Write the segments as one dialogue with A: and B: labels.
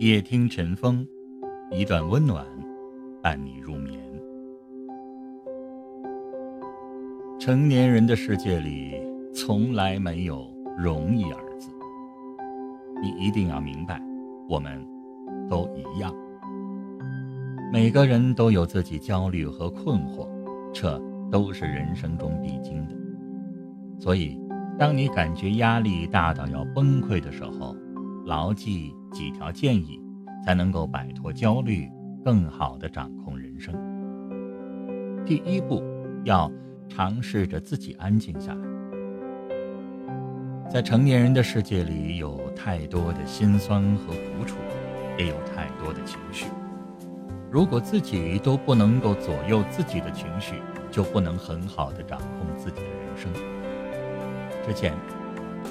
A: 夜听晨风，一段温暖伴你入眠。成年人的世界里，从来没有容易二字。你一定要明白，我们都一样。每个人都有自己焦虑和困惑，这都是人生中必经的。所以，当你感觉压力大到要崩溃的时候，牢记。几条建议，才能够摆脱焦虑，更好的掌控人生。第一步，要尝试着自己安静下来。在成年人的世界里，有太多的心酸和苦楚，也有太多的情绪。如果自己都不能够左右自己的情绪，就不能很好的掌控自己的人生。之前，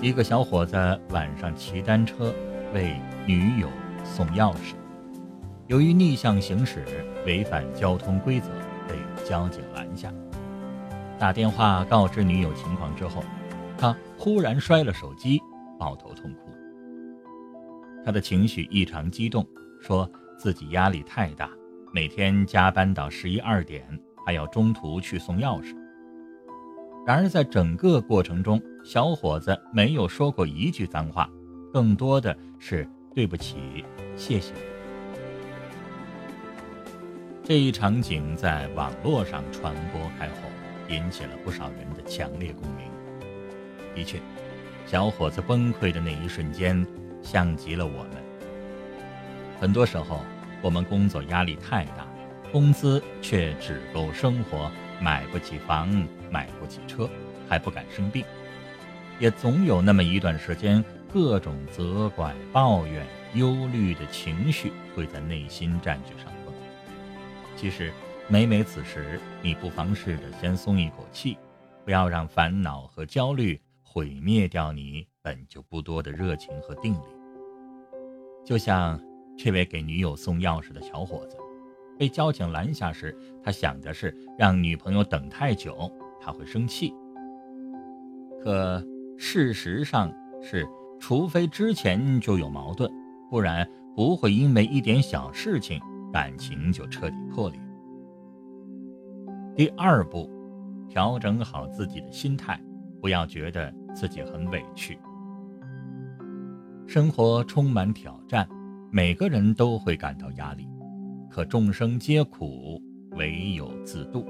A: 一个小伙子晚上骑单车。为女友送钥匙，由于逆向行驶违反交通规则，被交警拦下。打电话告知女友情况之后，他忽然摔了手机，抱头痛哭。他的情绪异常激动，说自己压力太大，每天加班到十一二点，还要中途去送钥匙。然而在整个过程中，小伙子没有说过一句脏话。更多的是对不起，谢谢。这一场景在网络上传播开后，引起了不少人的强烈共鸣。的确，小伙子崩溃的那一瞬间，像极了我们。很多时候，我们工作压力太大，工资却只够生活，买不起房，买不起车，还不敢生病。也总有那么一段时间。各种责怪、抱怨、忧虑的情绪会在内心占据上风。其实，每每此时，你不妨试着先松一口气，不要让烦恼和焦虑毁灭掉你本就不多的热情和定力。就像这位给女友送钥匙的小伙子，被交警拦下时，他想的是让女朋友等太久，他会生气。可事实上是。除非之前就有矛盾，不然不会因为一点小事情感情就彻底破裂。第二步，调整好自己的心态，不要觉得自己很委屈。生活充满挑战，每个人都会感到压力，可众生皆苦，唯有自渡。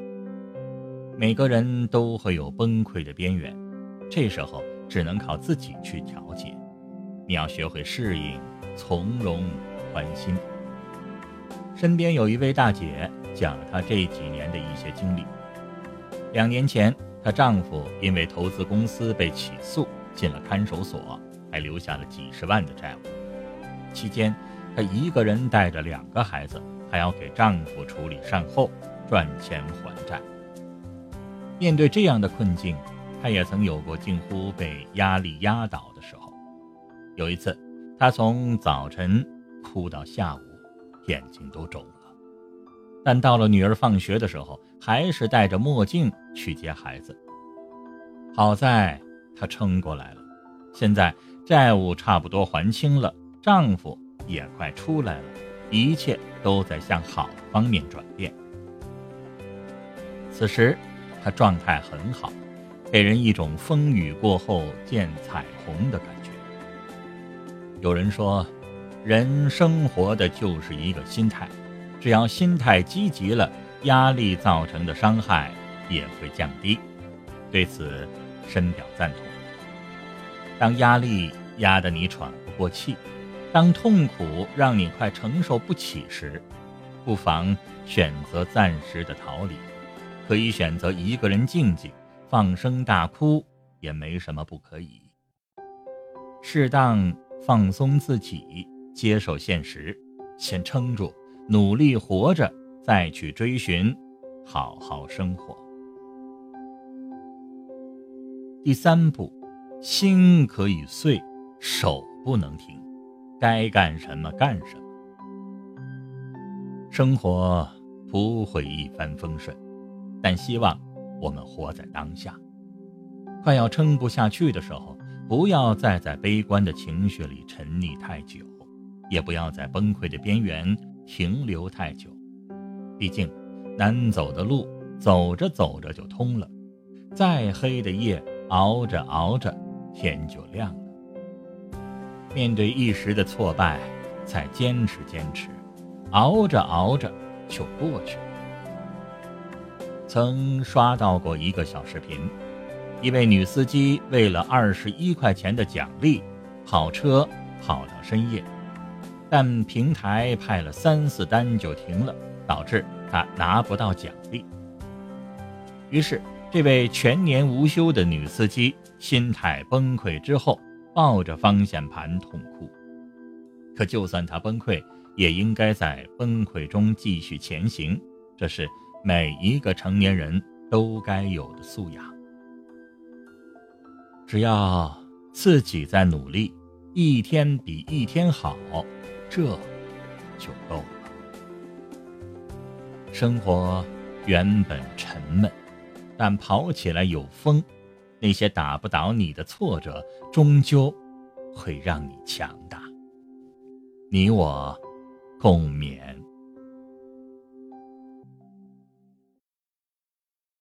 A: 每个人都会有崩溃的边缘，这时候只能靠自己去调节。你要学会适应、从容、宽心。身边有一位大姐讲了她这几年的一些经历。两年前，她丈夫因为投资公司被起诉，进了看守所，还留下了几十万的债务。期间，她一个人带着两个孩子，还要给丈夫处理善后、赚钱还债。面对这样的困境，她也曾有过近乎被压力压倒的时候。有一次，他从早晨哭到下午，眼睛都肿了。但到了女儿放学的时候，还是戴着墨镜去接孩子。好在她撑过来了。现在债务差不多还清了，丈夫也快出来了，一切都在向好的方面转变。此时，她状态很好，给人一种风雨过后见彩虹的感觉。有人说，人生活的就是一个心态，只要心态积极了，压力造成的伤害也会降低。对此，深表赞同。当压力压得你喘不过气，当痛苦让你快承受不起时，不妨选择暂时的逃离，可以选择一个人静静，放声大哭，也没什么不可以。适当。放松自己，接受现实，先撑住，努力活着，再去追寻，好好生活。第三步，心可以碎，手不能停，该干什么干什么。生活不会一帆风顺，但希望我们活在当下。快要撑不下去的时候。不要再在悲观的情绪里沉溺太久，也不要在崩溃的边缘停留太久。毕竟，难走的路走着走着就通了，再黑的夜熬着熬着天就亮了。面对一时的挫败，再坚持坚持，熬着熬着就过去了。曾刷到过一个小视频，一位女司机为了二十一块钱的奖励，跑车跑到深夜，但平台派了三四单就停了，导致她拿不到奖励。于是，这位全年无休的女司机心态崩溃之后。抱着方向盘痛哭，可就算他崩溃，也应该在崩溃中继续前行。这是每一个成年人都该有的素养。只要自己在努力，一天比一天好，这就够了。生活原本沉闷，但跑起来有风。那些打不倒你的挫折，终究会让你强大。你我共勉。